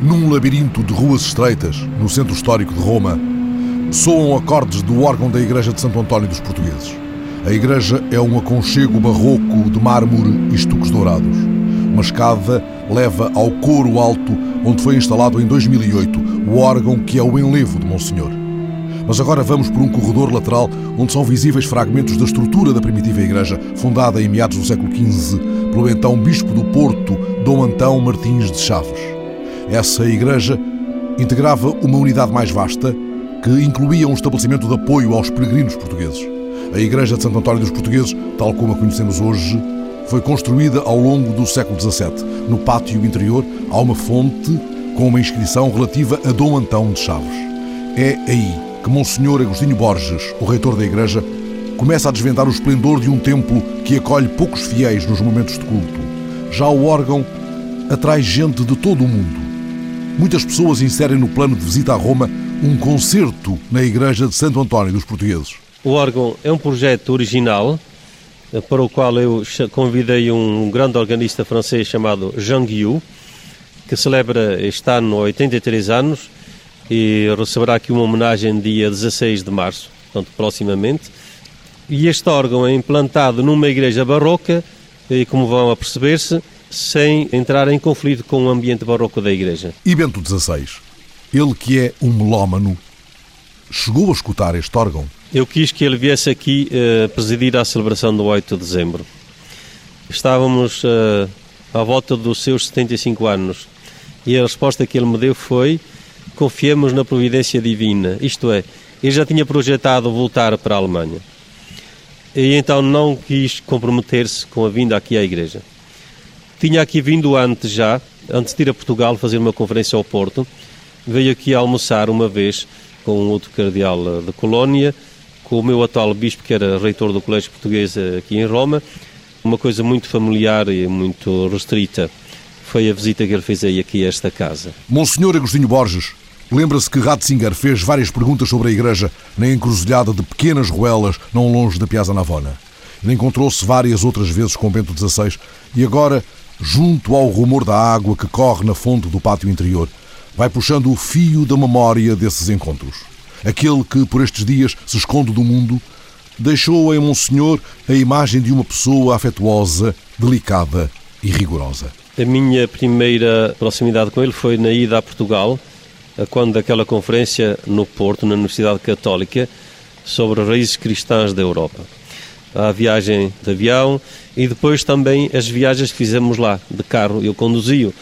Num labirinto de ruas estreitas, no centro histórico de Roma, soam acordes do órgão da Igreja de Santo António dos Portugueses. A igreja é um aconchego barroco de mármore e estuques dourados. Uma escada leva ao coro alto, onde foi instalado em 2008 o órgão que é o enlevo de Monsenhor. Mas agora vamos por um corredor lateral onde são visíveis fragmentos da estrutura da primitiva igreja, fundada em meados do século XV pelo então bispo do Porto, Dom Antão Martins de Chaves. Essa igreja integrava uma unidade mais vasta que incluía um estabelecimento de apoio aos peregrinos portugueses. A Igreja de Santo António dos Portugueses, tal como a conhecemos hoje, foi construída ao longo do século XVII. No pátio interior há uma fonte com uma inscrição relativa a Dom Antão de Chaves. É aí que Monsenhor Agostinho Borges, o reitor da igreja, começa a desvendar o esplendor de um templo que acolhe poucos fiéis nos momentos de culto. Já o órgão atrai gente de todo o mundo. Muitas pessoas inserem no plano de visita a Roma um concerto na igreja de Santo António dos Portugueses. O órgão é um projeto original eh, para o qual eu convidei um grande organista francês chamado Jean Guillou, que celebra este ano 83 anos e receberá aqui uma homenagem dia 16 de março, portanto, proximamente. E este órgão é implantado numa igreja barroca e, como vão a perceber-se, sem entrar em conflito com o ambiente barroco da igreja. E Bento XVI, ele que é um melómano, chegou a escutar este órgão? Eu quis que ele viesse aqui uh, presidir a celebração do 8 de dezembro. Estávamos uh, à volta dos seus 75 anos e a resposta que ele me deu foi: confiemos na providência divina. Isto é, ele já tinha projetado voltar para a Alemanha e então não quis comprometer-se com a vinda aqui à igreja. Tinha aqui vindo antes já, antes de ir a Portugal fazer uma conferência ao Porto, veio aqui almoçar uma vez com outro cardeal eh, de Colónia com o meu atual bispo, que era reitor do Colégio Português aqui em Roma, uma coisa muito familiar e muito restrita. Foi a visita que ele fez aí aqui a esta casa. Monsenhor Agostinho Borges, lembra-se que Ratzinger fez várias perguntas sobre a igreja na encruzilhada de pequenas ruelas não longe da Piazza Navona. Ele encontrou-se várias outras vezes com Bento XVI e agora, junto ao rumor da água que corre na fonte do pátio interior, vai puxando o fio da memória desses encontros aquele que por estes dias se esconde do mundo, deixou em Monsenhor a imagem de uma pessoa afetuosa, delicada e rigorosa. A minha primeira proximidade com ele foi na ida a Portugal, quando daquela conferência no Porto, na Universidade Católica, sobre raízes cristãs da Europa. A viagem de avião e depois também as viagens que fizemos lá, de carro. Eu conduzi-o,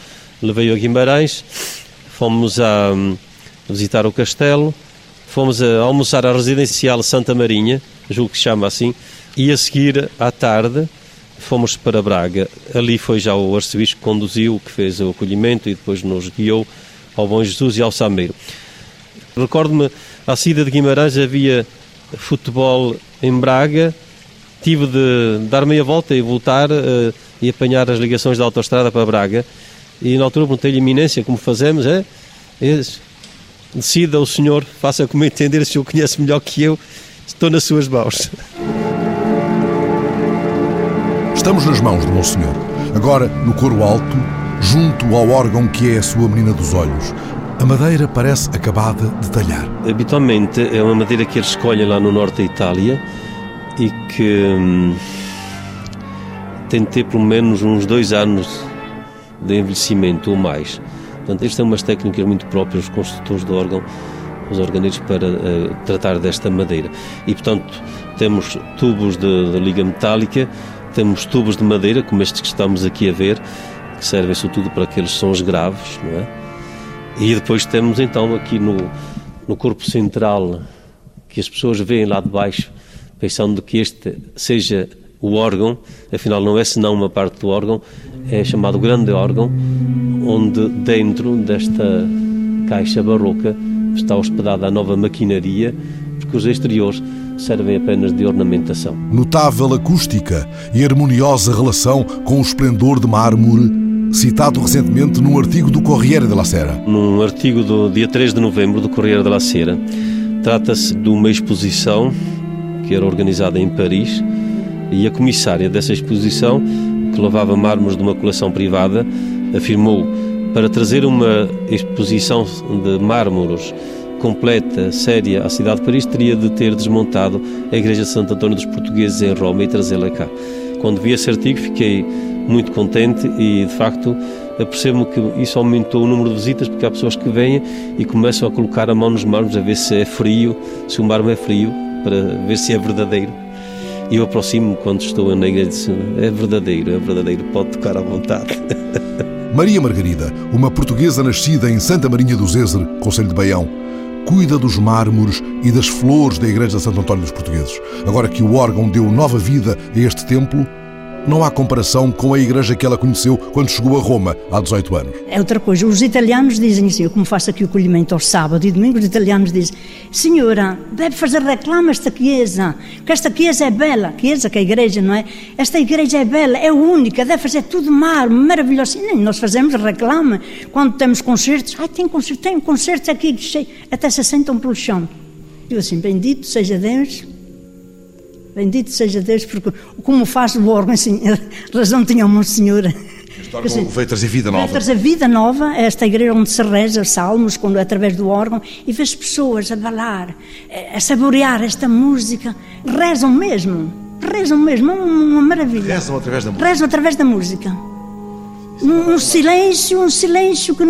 levei-o a Guimarães, fomos a hum, visitar o castelo, fomos a almoçar à residencial Santa Marinha, julgo que se chama assim, e a seguir, à tarde, fomos para Braga. Ali foi já o arcebispo que conduziu, que fez o acolhimento e depois nos guiou ao Bom Jesus e ao Sameiro. Recordo-me, à saída de Guimarães havia futebol em Braga, tive de dar meia volta e voltar uh, e apanhar as ligações da autostrada para Braga. E na altura perguntei-lhe, eminência, como fazemos? É, é decida o senhor, faça como entender, se o conhece melhor que eu, estou nas suas mãos. Estamos nas mãos de Monsenhor, agora no coro alto, junto ao órgão que é a sua menina dos olhos. A madeira parece acabada de talhar. Habitualmente é uma madeira que eles escolhem lá no norte da Itália e que hum, tem de ter pelo menos uns dois anos de envelhecimento ou mais. Portanto, estas são umas técnicas muito próprias dos construtores de órgão, os organeiros, para uh, tratar desta madeira. E, portanto, temos tubos de, de, liga metálica, temos tubos de madeira, como estes que estamos aqui a ver, servem sobretudo para aqueles sons graves, não é? E depois temos então aqui no, no corpo central, que as pessoas veem lá de baixo, pensando que este seja o órgão, afinal não é senão uma parte do órgão, é chamado grande órgão, onde dentro desta caixa barroca está hospedada a nova maquinaria, porque os exteriores servem apenas de ornamentação. Notável acústica e harmoniosa relação com o esplendor de mármore, citado recentemente num artigo do Corriere della Sera. Num artigo do dia 3 de novembro do Corriere della Sera, trata-se de uma exposição que era organizada em Paris E a comissária dessa exposição, que levava mármores de uma coleção privada, afirmou para trazer uma exposição de mármores completa, séria à cidade de Paris, teria de ter desmontado a Igreja de Santo António dos Portugueses em Roma e trazê-la cá. Quando vi esse artigo fiquei muito contente e, de facto, apercebo-me que isso aumentou o número de visitas porque há pessoas que vêm e começam a colocar a mão nos mármores a ver se é frio, se o mármore é frio, para ver se é verdadeiro. E eu aproximo-me quando estou na igreja e digo, é verdadeiro, é verdadeiro, pode tocar à vontade. Maria Margarida, uma portuguesa nascida em Santa Marinha do Zezer, Conselho de Baião, cuida dos mármores e das flores da Igreja de Santo António dos Portugueses. Agora que o órgão deu nova vida a este templo, não há comparação com a igreja que ela conheceu quando chegou a Roma há 18 anos. É outra coisa. Os italianos dizem assim, eu como faço aqui o colhimento ao sábado e domingo, os italianos dizem, senhora, deve fazer reclama esta chiesa, que esta chiesa é bela, chiesa que é a igreja, não é? Esta igreja é bela, é única, deve fazer tudo mármore, maravilhoso. Nem nós fazemos reclama quando temos concertos. Ah, tem concertos, tem concertos aqui, até se sentam pelo chão. Eu assim, bendito seja Deus, Bendito seja Deus, porque como faz o órgão, assim, razão tinha uma senhora. Assim, veio trazer vida nova. Veio trazer vida nova, esta igreja onde se reza salmos, quando, através do órgão, e vê as pessoas a balar, a saborear esta música, rezam mesmo, rezam mesmo, é uma maravilha. Rezam através da música. Rezam através da música. Um, um silêncio, um silêncio que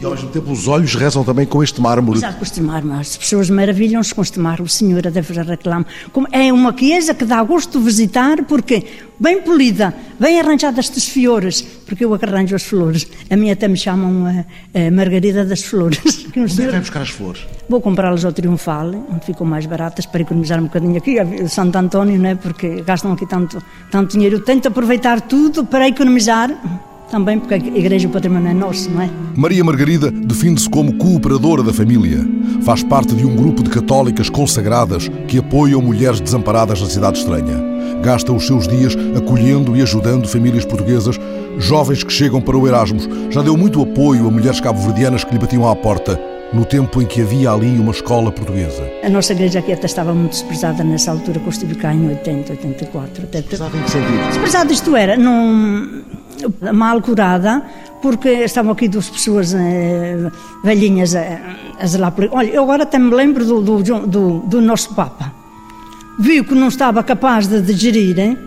e ao mesmo tempo os olhos rezam também com este mármore. Exato, com este mármore. As pessoas maravilham-se com este mármore. Senhora, deve reclamar. Como é uma chiesa que dá gosto de visitar, porque bem polida, bem arranjada estas flores, porque eu arranjo as flores. A minha até me chamam a, a Margarida das Flores. Onde é que vai buscar as flores? Vou comprá-las ao Triunfal, onde ficam mais baratas, para economizar um bocadinho aqui, Santo António, não é? porque gastam aqui tanto, tanto dinheiro. Eu tento aproveitar tudo para economizar também porque a Igreja o património é nosso, não é? Maria Margarida define-se como cooperadora da família. Faz parte de um grupo de católicas consagradas que apoiam mulheres desamparadas na cidade estranha. Gasta os seus dias acolhendo e ajudando famílias portuguesas, jovens que chegam para o Erasmus. Já deu muito apoio a mulheres cabo-verdianas que lhe batiam à porta no tempo em que havia ali uma escola portuguesa. A nossa igreja aqui até estava muito desprezada nessa altura, que eu estive cá em 80, 84. Desprezada em que sentido? Desprezada isto era, não mal curada, porque estavam aqui duas pessoas eh, velhinhas a, a zelar Olha, eu agora até me lembro do, do, do, do nosso Papa. Viu que não estava capaz de digerir, hein?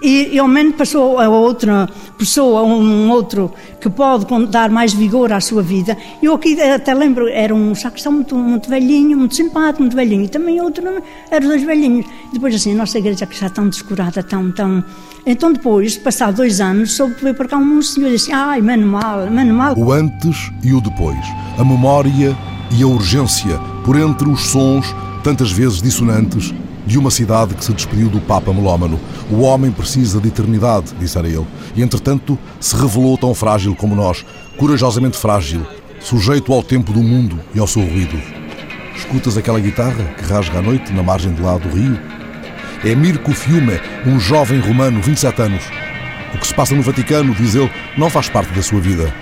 E, e ao menos passou a outra pessoa, um outro que pode dar mais vigor à sua vida. Eu aqui até lembro, era um sacristão muito, muito velhinho, muito simpático, muito velhinho, e também outro, eram dois velhinhos. Depois assim, a nossa igreja que está tão descurada, tão, tão... Então depois, passado dois anos, soube que veio para cá um senhor e disse, ai, mano mal. O antes e o depois, a memória e a urgência, por entre os sons, tantas vezes dissonantes, de uma cidade que se despediu do Papa melómano. O homem precisa de eternidade, dissera ele, e entretanto se revelou tão frágil como nós, corajosamente frágil, sujeito ao tempo do mundo e ao seu ruído. Escutas aquela guitarra que rasga à noite na margem de lá do rio? É Mirko Fiume, um jovem romano, 27 anos. O que se passa no Vaticano, diz ele, não faz parte da sua vida.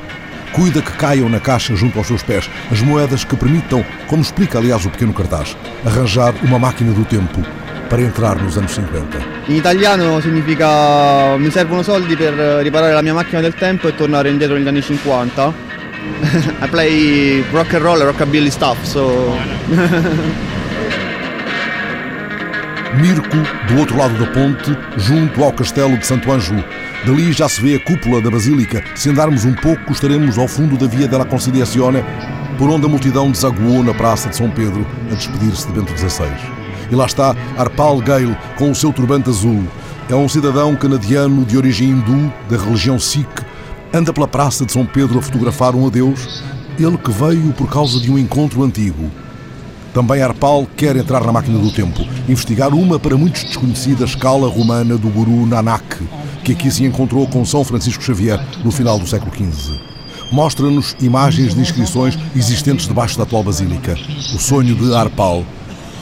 Cuida que caiam na caixa junto aos seus pés as moedas que permitam, como explica aliás o pequeno cartaz, arranjar uma máquina do tempo para entrar nos anos 50. In italiano significa mi servono soldi per riparare la mia macchina del tempo e tornare indietro negli anni 50. I play rock and roll, rockabilly stuff, so Mirko, do outro lado da ponte, junto ao castelo de Santo Ângelo. Dali já se vê a cúpula da Basílica. Se andarmos um pouco, estaremos ao fundo da Via della Conciliazione, por onde a multidão desaguou na Praça de São Pedro a despedir-se de Bento XVI. E lá está Arpal Gale com o seu turbante azul. É um cidadão canadiano de origem hindu, da religião Sikh. Anda pela Praça de São Pedro a fotografar um adeus, ele que veio por causa de um encontro antigo. Também Arpal quer entrar na máquina do tempo, investigar uma para muitos desconhecida escala romana do guru Nanak, que aqui se encontrou com São Francisco Xavier no final do século XV. Mostra-nos imagens de inscrições existentes debaixo da atual basílica. O sonho de Arpal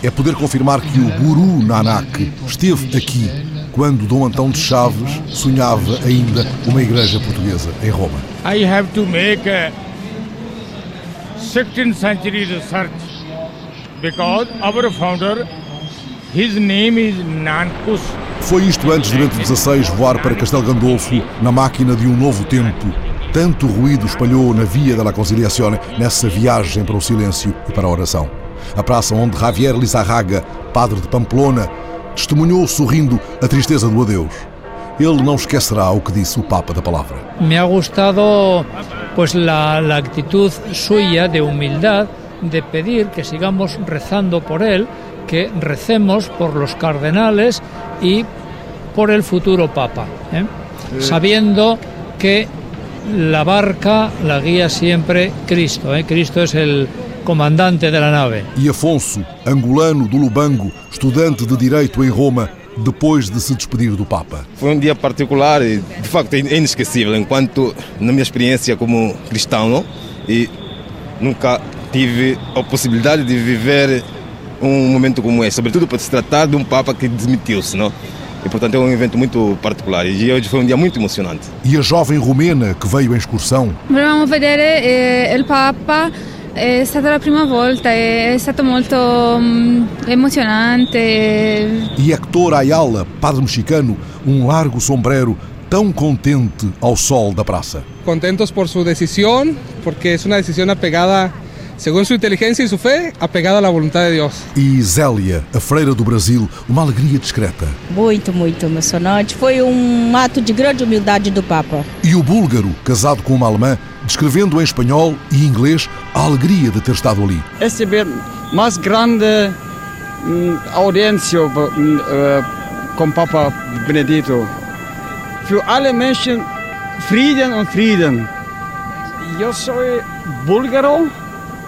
é poder confirmar que o guru Nanak esteve aqui quando Dom Antão de Chaves sonhava ainda uma igreja portuguesa em Roma. I have to make a 16th century research because our founder, his name is Nankus. Foi isto antes de Bento XVI voar para Castelo Gandolfo na máquina de um novo tempo. Tanto ruído espalhou na Via da Conciliazione nessa viagem para o silêncio e para a oração. A praça onde Javier Lizarraga, padre de Pamplona, testemunhou sorrindo a tristeza do adeus. Ele não esquecerá o que disse o Papa da Palavra. Me ha gustado pues la, la actitud suya de humildad de pedir que sigamos rezando por él, que recemos por los cardenales y por el futuro Papa, ¿eh? sabiendo que la barca la guía siempre Cristo. ¿eh? Cristo es el comandante de la nave. E Afonso, angolano do Lubango, estudante de Direito em Roma, depois de se despedir do Papa. Foi um dia particular e, de facto, é inesquecível, enquanto, na minha experiência como cristão, não? e nunca tive a possibilidade de viver um momento como esse, sobretudo para se tratar de um Papa que desmitiu-se, não? E, portanto, é um evento muito particular. E hoje foi um dia muito emocionante. E a jovem romena que veio em excursão? Vedere eh, il Papa. È stata la prima volta, è stato molto mm, emozionante. E Hector Ayala, padre mexicano, um largo sombrero, tão contente ao sol da praça. Contentos por sua decisão, porque é uma decisão apegada segundo sua inteligência e sua fé, apegada à vontade de Deus. E Zélia, a freira do Brasil, uma alegria discreta. Muito, muito emocionante. Foi um ato de grande humildade do Papa. E o búlgaro, casado com uma alemã, descrevendo em espanhol e inglês a alegria de ter estado ali. Este é mais grande mm, audiência mm, uh, com Papa Benedito. Für alle Menschen Frieden und Frieden. Eu sou búlgaro.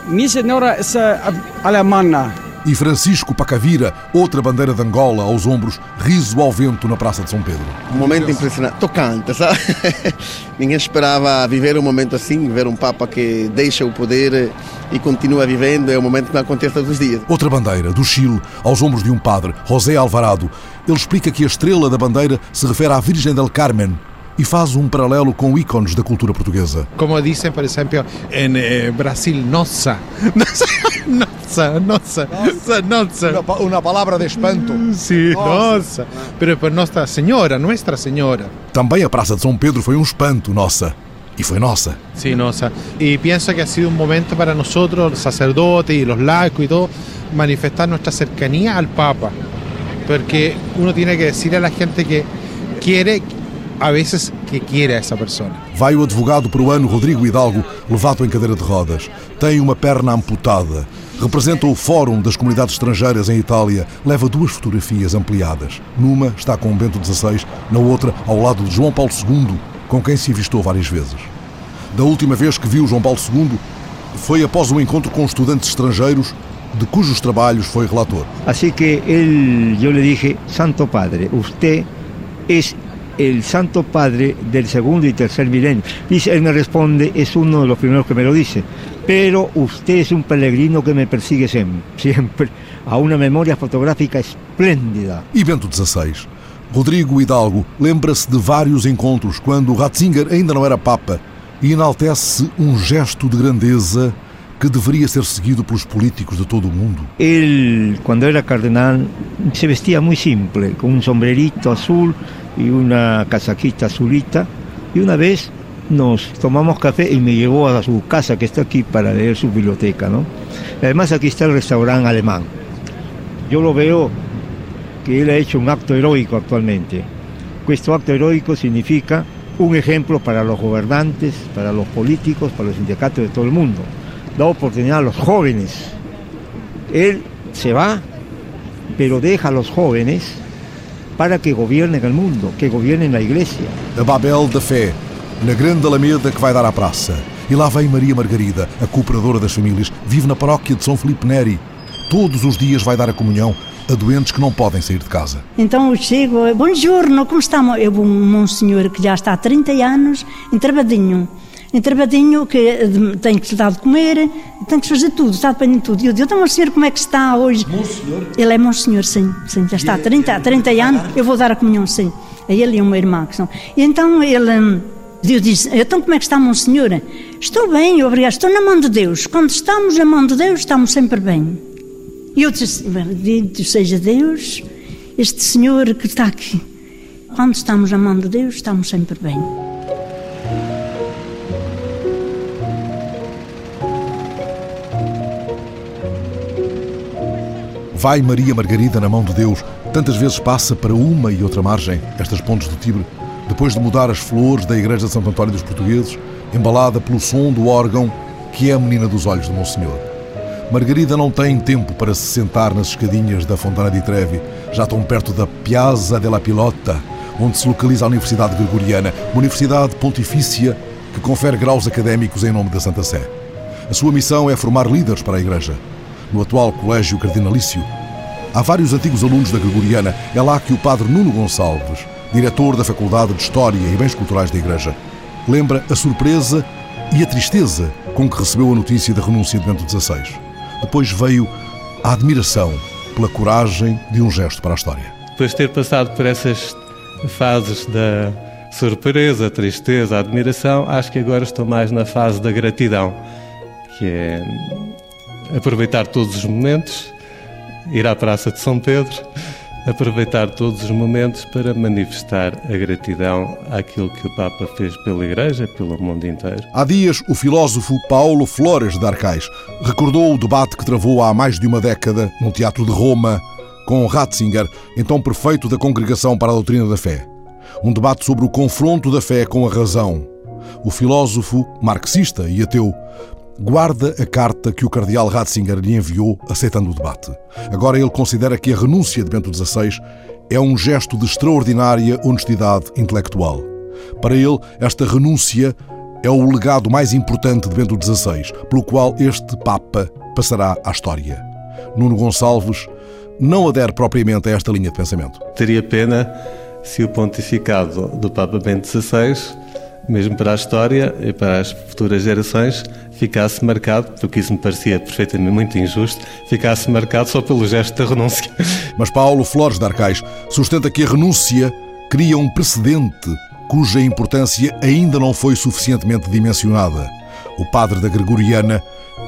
Minha senhora é alemã. E Francisco Pacavira, outra bandeira de Angola aos ombros, riso ao vento na Praça de São Pedro. Um momento impressionante, tocante, sabe? Ninguém esperava viver um momento assim, ver um Papa que deixa o poder e continua vivendo, é um momento que não acontece todos os dias. Outra bandeira, do Chile, aos ombros de um padre, José Alvarado. Ele explica que a estrela da bandeira se refere à Virgem del Carmen, e faz um paralelo com ícones da cultura portuguesa. Como dizem, por exemplo, em eh, Brasil, nossa. Nossa, nossa, nossa. Uma, uma palavra de espanto. Sim, nossa. nossa. Pero por Nossa Senhora, Nossa Senhora. Também a Praça de São Pedro foi um espanto, nossa. Y fue nosa. Sí, nosa. Y pienso que ha sido un momento para nosotros, los sacerdotes y los laicos y todo, manifestar nuestra cercanía al Papa. Porque uno tiene que decirle a la gente que quiere a vezes que quiere a essa pessoa. Vai o advogado peruano Rodrigo Hidalgo, levado em cadeira de rodas. Tem uma perna amputada. Representa o Fórum das Comunidades Estrangeiras em Itália. Leva duas fotografias ampliadas. Numa está com Bento XVI, na outra ao lado de João Paulo II, com quem se avistou várias vezes. Da última vez que viu João Paulo II foi após um encontro com estudantes estrangeiros de cujos trabalhos foi relator. Assim que ele, eu lhe dije, Santo Padre, você é el Santo Padre del segundo y tercer milenio. Dice, él me responde, es uno de los primeros que me lo dice, pero usted es un peregrino que me persigue siempre, a una memoria fotográfica espléndida. E Bento XVI? Rodrigo Hidalgo lembra-se de vários encontros quando Ratzinger ainda não era Papa e enaltece um gesto de grandeza que deveria ser seguido pelos políticos de todo o mundo. Ele, quando era cardenal, se vestia muito simples, com um sombrerito azul y una casaquita azulita. Y una vez nos tomamos café y me llevó a su casa que está aquí para leer su biblioteca. ¿no? Además aquí está el restaurante alemán. Yo lo veo que él ha hecho un acto heroico actualmente. Este acto heroico significa un ejemplo para los gobernantes, para los políticos, para los sindicatos de todo el mundo. Da oportunidad a los jóvenes. Él se va, pero deja a los jóvenes para que governem o mundo, que governem a igreja. A Babel da Fé, na grande alameda que vai dar à praça. E lá vem Maria Margarida, a cooperadora das famílias, vive na paróquia de São Felipe Neri. Todos os dias vai dar a comunhão a doentes que não podem sair de casa. Então eu chego, buongiorno, como está? Eu, um senhor que já está há 30 anos, entravadinho entravadinho, que eh, tem que lhe dar de comer, tem que fazer tudo, está dependendo de tudo. E eu digo, então, senhor, como é que está hoje? Monsenhor? Ele é monsenhor, sim, sim, já está há 30, 30 anos, eu vou dar a comunhão, sim. A ele e uma irmã que são. E então ele... Hum, eu disse, então como é que está, monsenhor? Estou bem, obrigado, estou na mão de Deus. Quando estamos na mão de Deus, estamos sempre bem. E eu disse, bendito seja Deus, este Senhor que está aqui. Quando estamos amando Deus, estamos sempre bem. Vai Maria Margarida na mão de Deus, tantas vezes passa para uma e outra margem, estas pontes do Tibre, depois de mudar as flores da Igreja de Santo António dos Portugueses, embalada pelo som do órgão que é a menina dos olhos de Monsenhor. Margarida não tem tempo para se sentar nas escadinhas da Fontana di Trevi, já tão perto da Piazza della Pilota, onde se localiza a Universidade Gregoriana, uma universidade pontifícia que confere graus académicos em nome da Santa Sé. A sua missão é formar líderes para a Igreja. No atual Colégio Cardinalício, há vários antigos alunos da Gregoriana. É lá que o padre Nuno Gonçalves, diretor da Faculdade de História e Bens Culturais da Igreja, lembra a surpresa e a tristeza com que recebeu a notícia da renúncia de Bento XVI. Depois veio a admiração pela coragem de um gesto para a história. Depois de ter passado por essas fases da surpresa, tristeza, admiração, acho que agora estou mais na fase da gratidão, que é aproveitar todos os momentos, ir à Praça de São Pedro, aproveitar todos os momentos para manifestar a gratidão àquilo que o Papa fez pela Igreja, pelo mundo inteiro. Há dias, o filósofo Paulo Flores de Arcais recordou o debate que travou há mais de uma década num teatro de Roma com Ratzinger, então prefeito da Congregação para a Doutrina da Fé. Um debate sobre o confronto da fé com a razão. O filósofo, marxista e ateu, guarda a carta que o cardeal Ratzinger lhe enviou aceitando o debate. Agora ele considera que a renúncia de Bento XVI é um gesto de extraordinária honestidade intelectual. Para ele, esta renúncia é o legado mais importante de Bento XVI, pelo qual este Papa passará à história. Nuno Gonçalves não adere propriamente a esta linha de pensamento. Teria pena se o pontificado do Papa Bento XVI, mesmo para a história e para as futuras gerações, ficasse marcado, porque isso me parecia perfeitamente muito injusto, ficasse marcado só pelo gesto da renúncia. Mas Paulo Flores de Arcais sustenta que a renúncia cria um precedente cuja importância ainda não foi suficientemente dimensionada. O padre da Gregoriana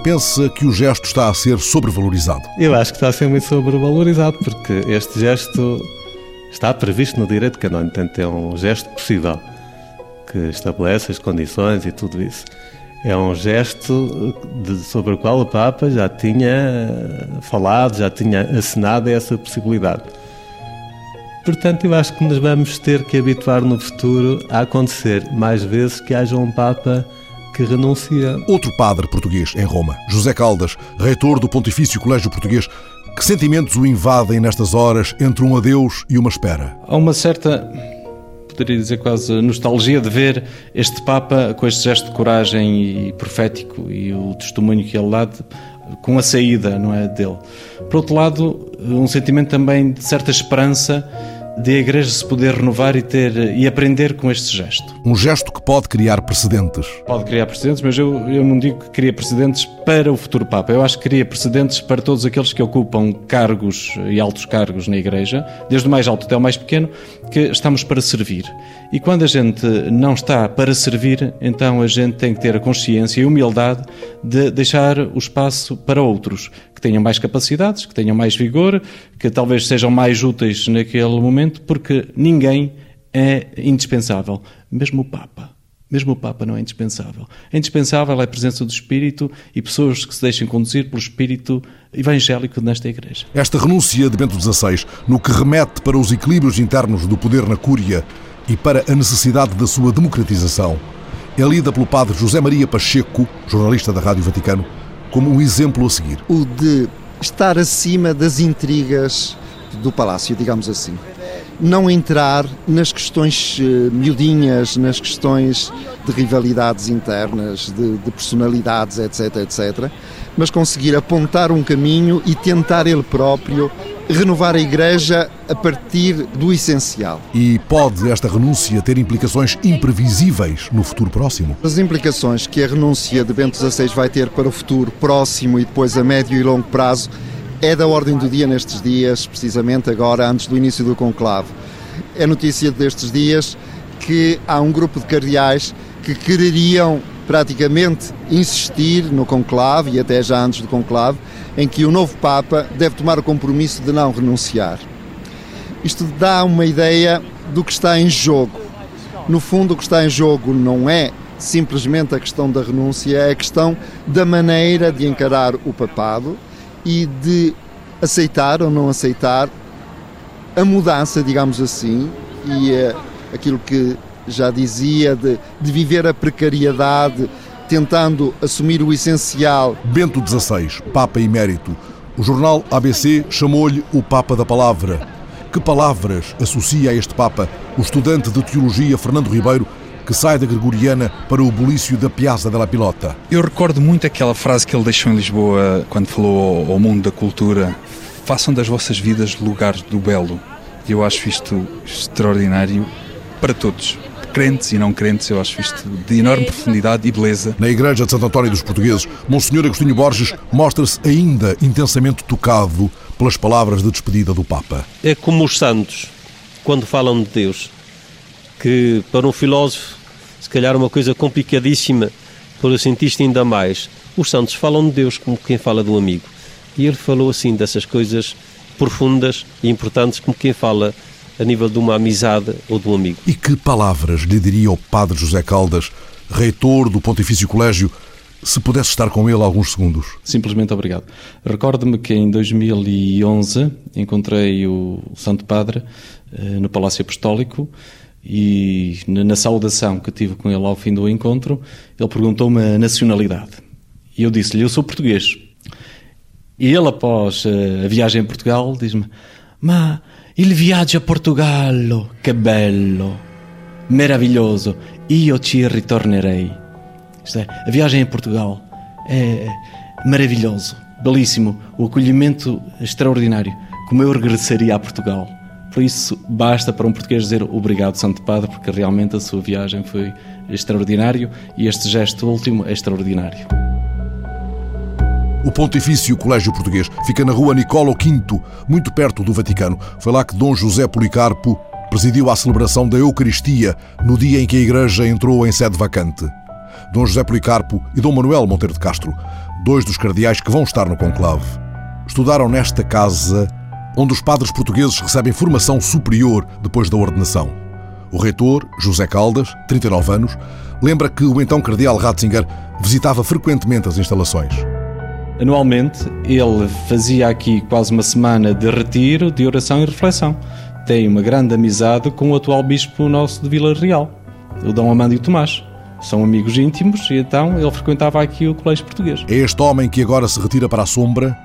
pensa que o gesto está a ser sobrevalorizado. Eu acho que está a ser muito sobrevalorizado, porque este gesto está previsto no direito canónico, portanto é um gesto possível, que estabelece as condições e tudo isso. É um gesto de, sobre o qual o Papa já tinha falado, já tinha assinado essa possibilidade. Portanto, eu acho que nos vamos ter que habituar no futuro a acontecer mais vezes que haja um Papa que renuncia. Outro padre português em Roma, José Caldas, reitor do Pontifício Colégio Português, que sentimentos o invadem nestas horas entre um adeus e uma espera? Há uma certa poderia dizer quase nostalgia de ver este Papa com este gesto de coragem e profético e o testemunho que ele dá com a saída, não é, dele. Por outro lado, um sentimento também de certa esperança de a Igreja se poder renovar e ter e aprender com este gesto. Um gesto que pode criar precedentes. Pode criar precedentes, mas eu, eu não digo que cria precedentes para o futuro Papa. Eu acho que cria precedentes para todos aqueles que ocupam cargos e altos cargos na Igreja, desde o mais alto até o mais pequeno, que estamos para servir. E quando a gente não está para servir, então a gente tem que ter a consciência e a humildade de deixar o espaço para outros, que tenham mais capacidades, que tenham mais vigor, que talvez sejam mais úteis naquele momento, porque ninguém é indispensável, mesmo o Papa. Mesmo o Papa não é indispensável. É indispensável é a presença do Espírito e pessoas que se deixem conduzir pelo Espírito evangélico nesta Igreja. Esta renúncia de Bento XVI, no que remete para os equilíbrios internos do poder na Cúria e para a necessidade da sua democratização, é lida pelo padre José Maria Pacheco, jornalista da Rádio Vaticano, como um exemplo a seguir. O de estar acima das intrigas do palácio, digamos assim não entrar nas questões uh, miudinhas, nas questões de rivalidades internas, de, de, personalidades, etc, etc, mas conseguir apontar um caminho e tentar ele próprio renovar a Igreja a partir do essencial. E pode esta renúncia ter implicações imprevisíveis no futuro próximo? As implicações que a renúncia de Bento XVI vai ter para o futuro próximo e depois a médio e longo prazo é da ordem do dia nestes dias, precisamente agora, antes do início do conclave. É notícia destes dias que há um grupo de cardeais que quereriam praticamente insistir no conclave e até já antes do conclave, em que o novo Papa deve tomar o compromisso de não renunciar. isto dá uma ideia do que está em jogo. No fundo, o que está em jogo não é simplesmente a questão da renúncia, é a questão da maneira de encarar o papado e de aceitar ou não aceitar a mudança, digamos assim, e uh, aquilo que já dizia de, de viver a precariedade, tentando assumir o essencial. Bento XVI, Papa Emérito. O jornal ABC chamou-lhe o Papa da Palavra. Que palavras associa a este Papa o estudante de teologia Fernando Ribeiro, que sai da Gregoriana para o bulício da Piazza della Pilota? Eu recordo muito aquela frase que ele deixou em Lisboa quando falou ao mundo da cultura: façam das vossas vidas lugares do belo. Eu acho isto extraordinário para todos crentes e não crentes, eu acho isto de enorme profundidade e beleza. Na Igreja de Santo António dos Portugueses, Monsenhor Agostinho Borges mostra-se ainda intensamente tocado pelas palavras de despedida do Papa. É como os santos, quando falam de Deus, que para um filósofo, se calhar uma coisa complicadíssima, para o cientista ainda mais, os santos falam de Deus como quem fala de um amigo. E ele falou assim dessas coisas profundas e importantes como quem fala a nível de uma amizade ou de um amigo. E que palavras lhe diria o padre José Caldas, reitor do Pontifício Colégio, se pudesse estar com ele alguns segundos? Simplesmente obrigado. Recordo-me que em 2011 encontrei o Santo Padre eh, no Palácio Apostólico e na saudação que tive com ele ao fim do encontro, ele perguntou-me a nacionalidade. E eu disse-lhe, eu sou português. E ele, após eh, a viagem a Portugal, diz-me, mas Il viaggio a Portogallo, che bello, meraviglioso, io ci ritornerei. Isto é, a viagem a Portugal é maravilhoso, belíssimo, o acolhimento extraordinário, como eu regressaria a Portugal. Por isso, basta para um português dizer obrigado, Santo Padre, porque realmente a sua viagem foi extraordinário e este gesto último é extraordinário. O Pontifício Colégio Português fica na rua Nicolau V, muito perto do Vaticano. Foi lá que Dom José Policarpo presidiu a celebração da Eucaristia no dia em que a Igreja entrou em sede vacante. Dom José Policarpo e Dom Manuel Monteiro de Castro, dois dos cardeais que vão estar no conclave, estudaram nesta casa onde os padres portugueses recebem formação superior depois da ordenação. O reitor, José Caldas, 39 anos, lembra que o então cardeal Ratzinger visitava frequentemente as instalações. Anualmente, ele fazia aqui quase uma semana de retiro, de oração e reflexão. Tem uma grande amizade com o atual bispo nosso de Vila Real, o Dom Amândio Tomás. São amigos íntimos e então ele frequentava aqui o colégio português. É este homem que agora se retira para a sombra,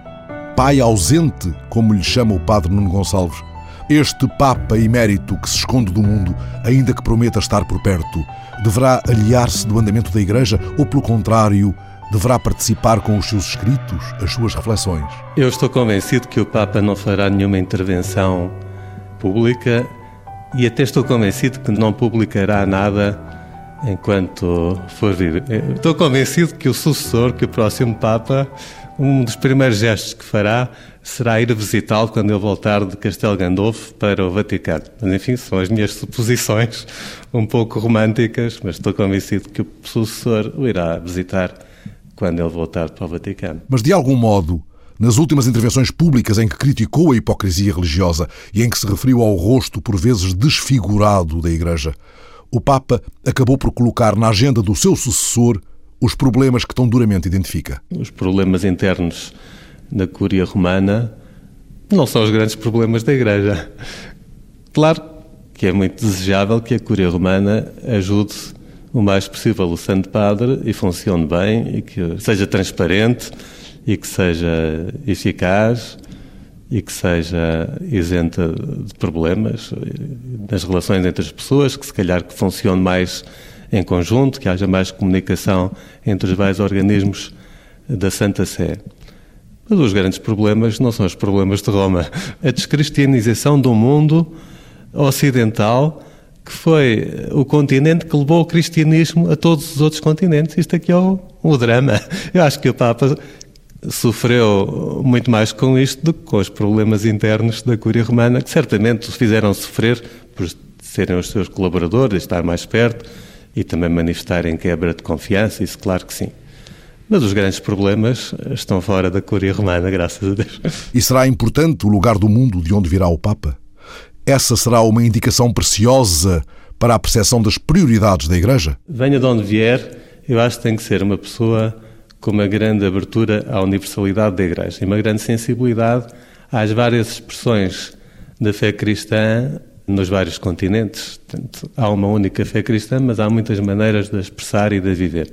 pai ausente, como lhe chama o padre Nuno Gonçalves. Este Papa emérito que se esconde do mundo, ainda que prometa estar por perto, deverá aliar-se do andamento da Igreja ou, pelo contrário, deverá participar com os seus escritos, as suas reflexões. Eu estou convencido que o Papa não fará nenhuma intervenção pública e até estou convencido que não publicará nada enquanto for vivo. Estou convencido que o sucessor, que o próximo Papa, um dos primeiros gestos que fará será ir visitá-lo quando ele voltar de Castelo Gandolfo para o Vaticano. Mas, enfim, são as minhas suposições um pouco românticas, mas estou convencido que o sucessor o irá visitar quando ele voltar para o Vaticano. Mas, de algum modo, nas últimas intervenções públicas em que criticou a hipocrisia religiosa e em que se referiu ao rosto por vezes desfigurado da Igreja, o Papa acabou por colocar na agenda do seu sucessor os problemas que tão duramente identifica. Os problemas internos da Cúria Romana não são os grandes problemas da Igreja. Claro que é muito desejável que a Cúria Romana ajude o mais possível o Santo Padre e funcione bem e que seja transparente e que seja eficaz e que seja isenta de problemas nas relações entre as pessoas, que se calhar que funcione mais em conjunto, que haja mais comunicação entre os vários organismos da Santa Sé. Mas os grandes problemas não são os problemas de Roma. A descristianização do mundo ocidental que foi o continente que levou o cristianismo a todos os outros continentes. Isto aqui é o, o drama. Eu acho que o Papa sofreu muito mais com isto do que com os problemas internos da Cúria Romana, que certamente os fizeram sofrer por serem os seus colaboradores, estar mais perto e também manifestarem quebra de confiança, isso claro que sim. Mas os grandes problemas estão fora da Cúria Romana, graças a Deus. E será importante o lugar do mundo de onde virá o Papa? essa será uma indicação preciosa para a percepção das prioridades da Igreja? Venha de onde vier, eu acho que tem que ser uma pessoa com uma grande abertura à universalidade da Igreja e uma grande sensibilidade às várias expressões da fé cristã nos vários continentes. Portanto, há uma única fé cristã, mas há muitas maneiras de expressar e de viver.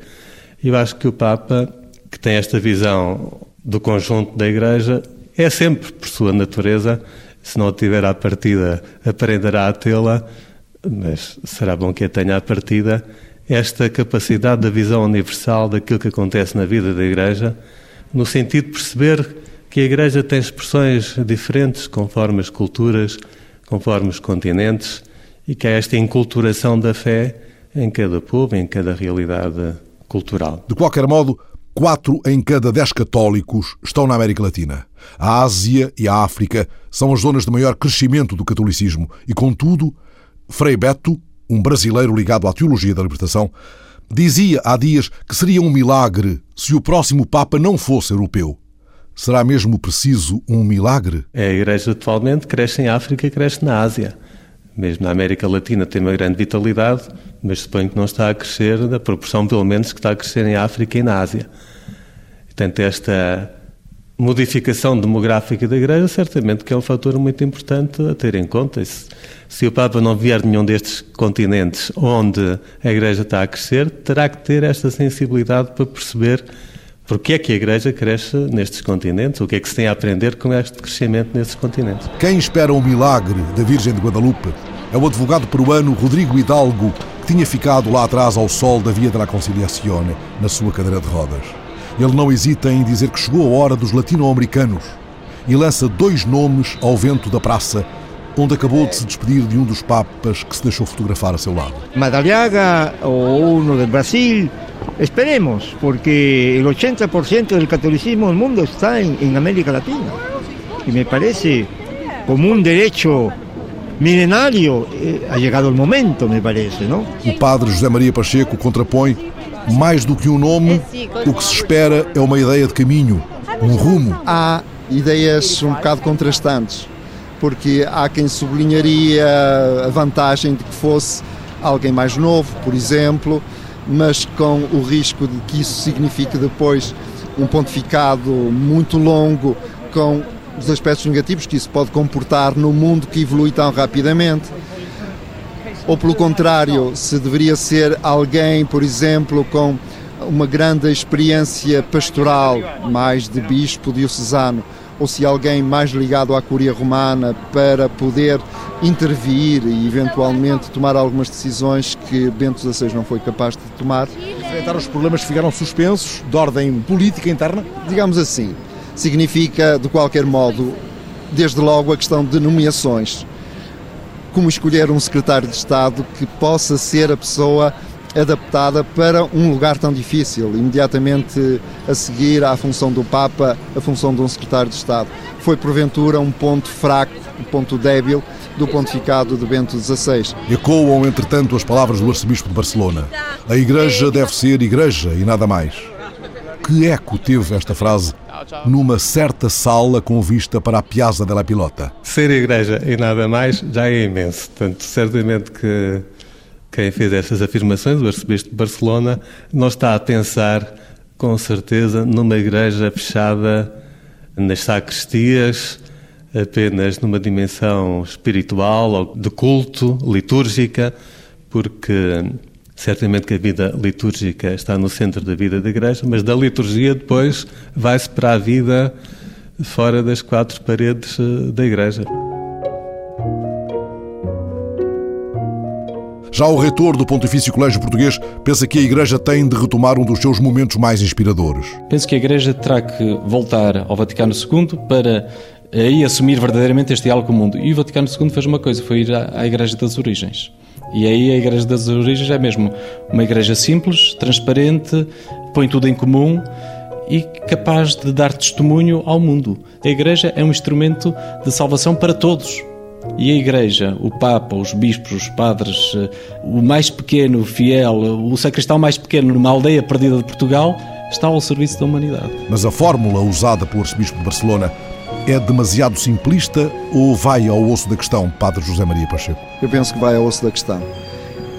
Eu acho que o Papa, que tem esta visão do conjunto da Igreja, é sempre, por sua natureza, se não a tiver à partida, aprenderá a tê-la, mas será bom que a tenha à partida, esta capacidade da visão universal daquilo que acontece na vida da Igreja, no sentido de perceber que a Igreja tem expressões diferentes conforme as culturas, conforme os continentes, e que há esta enculturação da fé em cada povo, em cada realidade cultural. De qualquer modo, quatro em cada dez católicos estão na América Latina. A Ásia e a África são as zonas de maior crescimento do catolicismo e, contudo, Frei Beto, um brasileiro ligado à teologia da libertação, dizia há dias que seria um milagre se o próximo Papa não fosse europeu. Será mesmo preciso um milagre? É, a Igreja atualmente cresce em África e cresce na Ásia. Mesmo na América Latina tem uma grande vitalidade, mas suponho que não está a crescer da proporção, pelo menos, que está a crescer em África e na Ásia. Portanto, esta modificação demográfica da Igreja certamente que é um fator muito importante a ter em conta. Se, se o Papa não vier de nenhum destes continentes onde a Igreja está a crescer, terá que ter esta sensibilidade para perceber porque é que a Igreja cresce nestes continentes, o que é que se tem a aprender com este crescimento nesses continentes. Quem espera um milagre da Virgem de Guadalupe é o advogado peruano Rodrigo Hidalgo, que tinha ficado lá atrás ao sol da Via da Conciliazione, na sua cadeira de rodas. Ele não hesita em dizer que chegou a hora dos latino-americanos e lança dois nomes ao vento da praça, onde acabou de se despedir de um dos papas que se deixou fotografar a seu lado. Madariaga ou uno del Brasil, esperemos, porque el 80% del catolicismo del mundo está en, en América Latina. Y me parece como un derecho milenario, eh, ha llegado el momento, me parece, ¿no? O padre José Maria Pacheco contrapõe mais do que um nome, o que se espera é uma ideia de caminho, um rumo. Há ideias um bocado contrastantes, porque há quem sublinharia a vantagem de que fosse alguém mais novo, por exemplo, mas com o risco de que isso signifique depois um pontificado muito longo, com os aspectos negativos que isso pode comportar no mundo que evolui tão rapidamente. Ou pelo contrário, se deveria ser alguém, por exemplo, com uma grande experiência pastoral, mais de bispo diocesano, ou se alguém mais ligado à Curia Romana para poder intervir e eventualmente tomar algumas decisões que Bento XVI não foi capaz de tomar. Enfrentar os problemas que ficaram suspensos de ordem política interna? Digamos assim. Significa, de qualquer modo, desde logo a questão de nomeações. Como escolher um secretário de Estado que possa ser a pessoa adaptada para um lugar tão difícil, imediatamente a seguir à função do Papa, a função de um secretário de Estado. Foi porventura um ponto fraco, um ponto débil do pontificado de Bento XVI. Ecoam, entretanto, as palavras do arcebispo de Barcelona. A igreja deve ser igreja e nada mais. Que eco teve esta frase numa certa sala com vista para a Piazza della Pilota? Ser igreja e nada mais já é imenso. Portanto, certamente que quem fez estas afirmações, o arcebispo de Barcelona, não está a pensar, com certeza, numa igreja fechada nas sacristias, apenas numa dimensão espiritual ou de culto, litúrgica, porque certamente que a vida litúrgica está no centro da vida da igreja, mas da liturgia depois vai-se para a vida fora das quatro paredes eh, da igreja. Já o reitor do Pontifício Colégio Português pensa que a Igreja tem de retomar um dos seus momentos mais inspiradores. Penso que a Igreja terá que voltar ao Vaticano II para aí assumir verdadeiramente este diálogo com o mundo. E o Vaticano II fez uma coisa, foi ir à, Igreja das Origens. E aí a Igreja das Origens é mesmo uma igreja simples, transparente, põe tudo em comum e capaz de dar testemunho ao mundo. A Igreja é um instrumento de salvação para todos. E a Igreja, o Papa, os bispos, os padres, eh, o mais pequeno fiel, o sacristão mais pequeno numa aldeia perdida de Portugal, está ao serviço da humanidade. Mas a fórmula usada pelo arcebispo de Barcelona é demasiado simplista ou vai ao osso da questão, Padre José Maria Pacheco? Eu penso que vai ao osso da questão.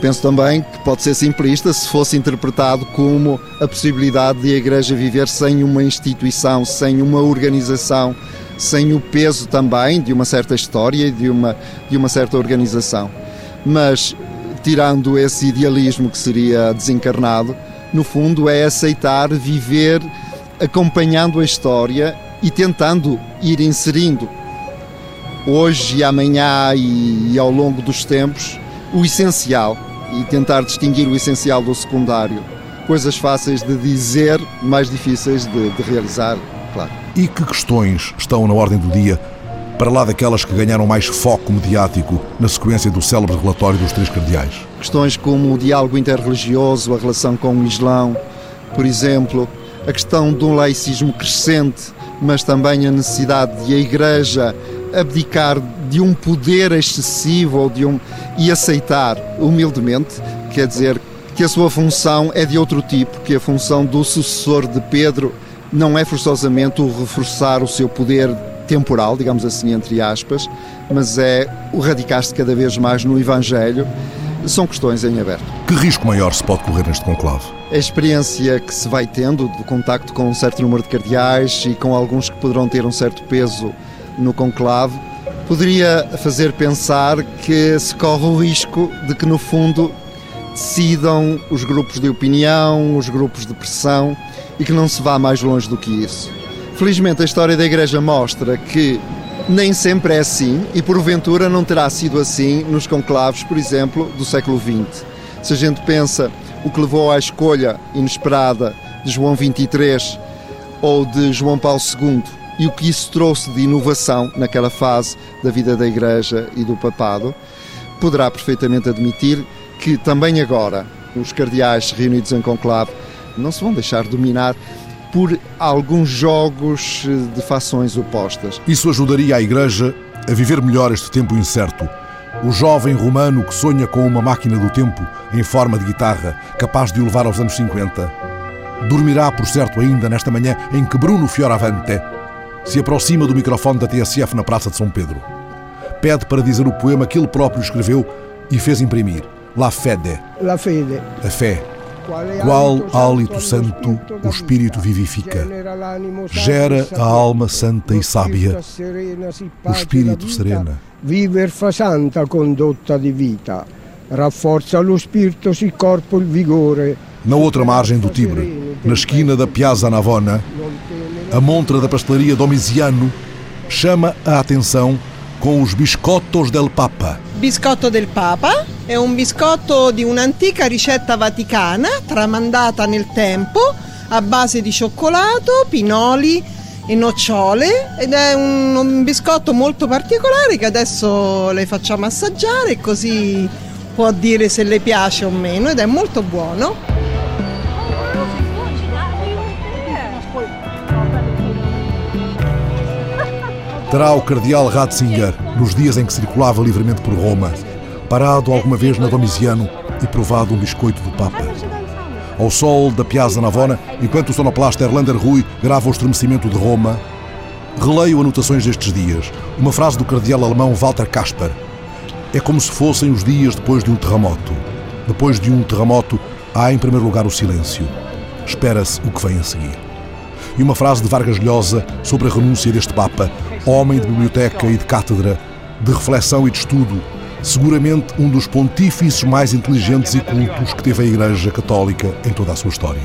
Penso também que pode ser simplista se fosse interpretado como a possibilidade de a Igreja viver sem uma instituição, sem uma organização, sem o peso também de uma certa história e de uma, de uma certa organização. Mas, tirando esse idealismo que seria desencarnado, no fundo é aceitar viver acompanhando a história e tentando ir inserindo hoje e amanhã e, e ao longo dos tempos o essencial e tentar distinguir o essencial do secundário. Coisas fáceis de dizer, mais difíceis de, de realizar. E que questões estão na ordem do dia para lá daquelas que ganharam mais foco mediático na sequência do célebre relatório dos três cardeais? Questões como o diálogo interreligioso, a relação com o Islão, por exemplo, a questão de um laicismo crescente, mas também a necessidade de a Igreja abdicar de um poder excessivo ou de um e aceitar humildemente, quer dizer que a sua função é de outro tipo, que a função do sucessor de Pedro não é forçosamente o reforçar o seu poder temporal, digamos assim, entre aspas, mas é o radicar-se cada vez mais no Evangelho. São questões em aberto. Que risco maior se pode correr neste conclave? A experiência que se vai tendo do contacto com um certo número de cardeais e com alguns que poderão ter um certo peso no conclave poderia fazer pensar que se corre o risco de que, no fundo, decidam os grupos de opinião, os grupos de pressão e que não se vá mais longe do que isso. Felizmente, a história da Igreja mostra que nem sempre é assim e, porventura, não terá sido assim nos conclaves, por exemplo, do século XX. Se a gente pensa o que levou à escolha inesperada de João XXIII ou de João Paulo II e o que isso trouxe de inovação naquela fase da vida da Igreja e do Papado, poderá perfeitamente admitir que também agora os cardeais reunidos em conclave não se vão deixar dominar por alguns jogos de fações opostas. Isso ajudaria a Igreja a viver melhor este tempo incerto. O jovem romano que sonha com uma máquina do tempo em forma de guitarra, capaz de o levar aos anos 50, dormirá, por certo, ainda nesta manhã em que Bruno Fioravante se aproxima do microfone da TSF na Praça de São Pedro. Pede para dizer o poema que ele próprio escreveu e fez imprimir. La Fede. La Fede. A fé. Qual hálito santo o Espírito vivifica? Gera a alma santa e sábia, o Espírito serena. Viver fa santa condotta di vita, rafforza lo spirito, si corpo il vigore. Na outra margem do Tibre, na esquina da Piazza Navona, a montra da pastelaria Domiziano chama a atenção com os biscottos del Papa. Biscotto del Papa è un biscotto di un'antica ricetta vaticana tramandata nel tempo a base di cioccolato, pinoli e nocciole ed è un, un biscotto molto particolare che adesso le facciamo assaggiare così può dire se le piace o meno ed è molto buono. Terá o cardeal Ratzinger, nos dias em que circulava livremente por Roma, parado alguma vez na Domiziano e provado um biscoito do Papa. Ao sol da Piazza Navona, enquanto o sonoplasta Erlander Rui grava o estremecimento de Roma, releio anotações destes dias, uma frase do cardeal alemão Walter Kasper. É como se fossem os dias depois de um terremoto. Depois de um terremoto, há em primeiro lugar o silêncio. Espera-se o que vem a seguir. E uma frase de Vargas Llosa sobre a renúncia deste Papa, homem de biblioteca e de cátedra, de reflexão e de estudo, seguramente um dos pontífices mais inteligentes e cultos que teve a Igreja Católica em toda a sua história.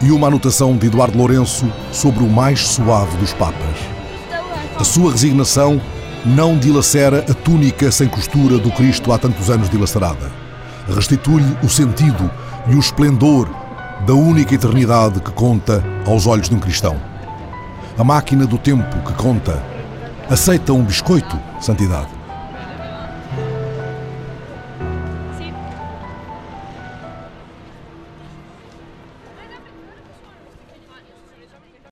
E uma anotação de Eduardo Lourenço sobre o mais suave dos Papas. A sua resignação não dilacera a túnica sem costura do Cristo há tantos anos dilacerada. Restitui-lhe o sentido e o esplendor da única eternidade que conta aos olhos de um cristão. A máquina do tempo que conta Aceita um biscoito, Santidade?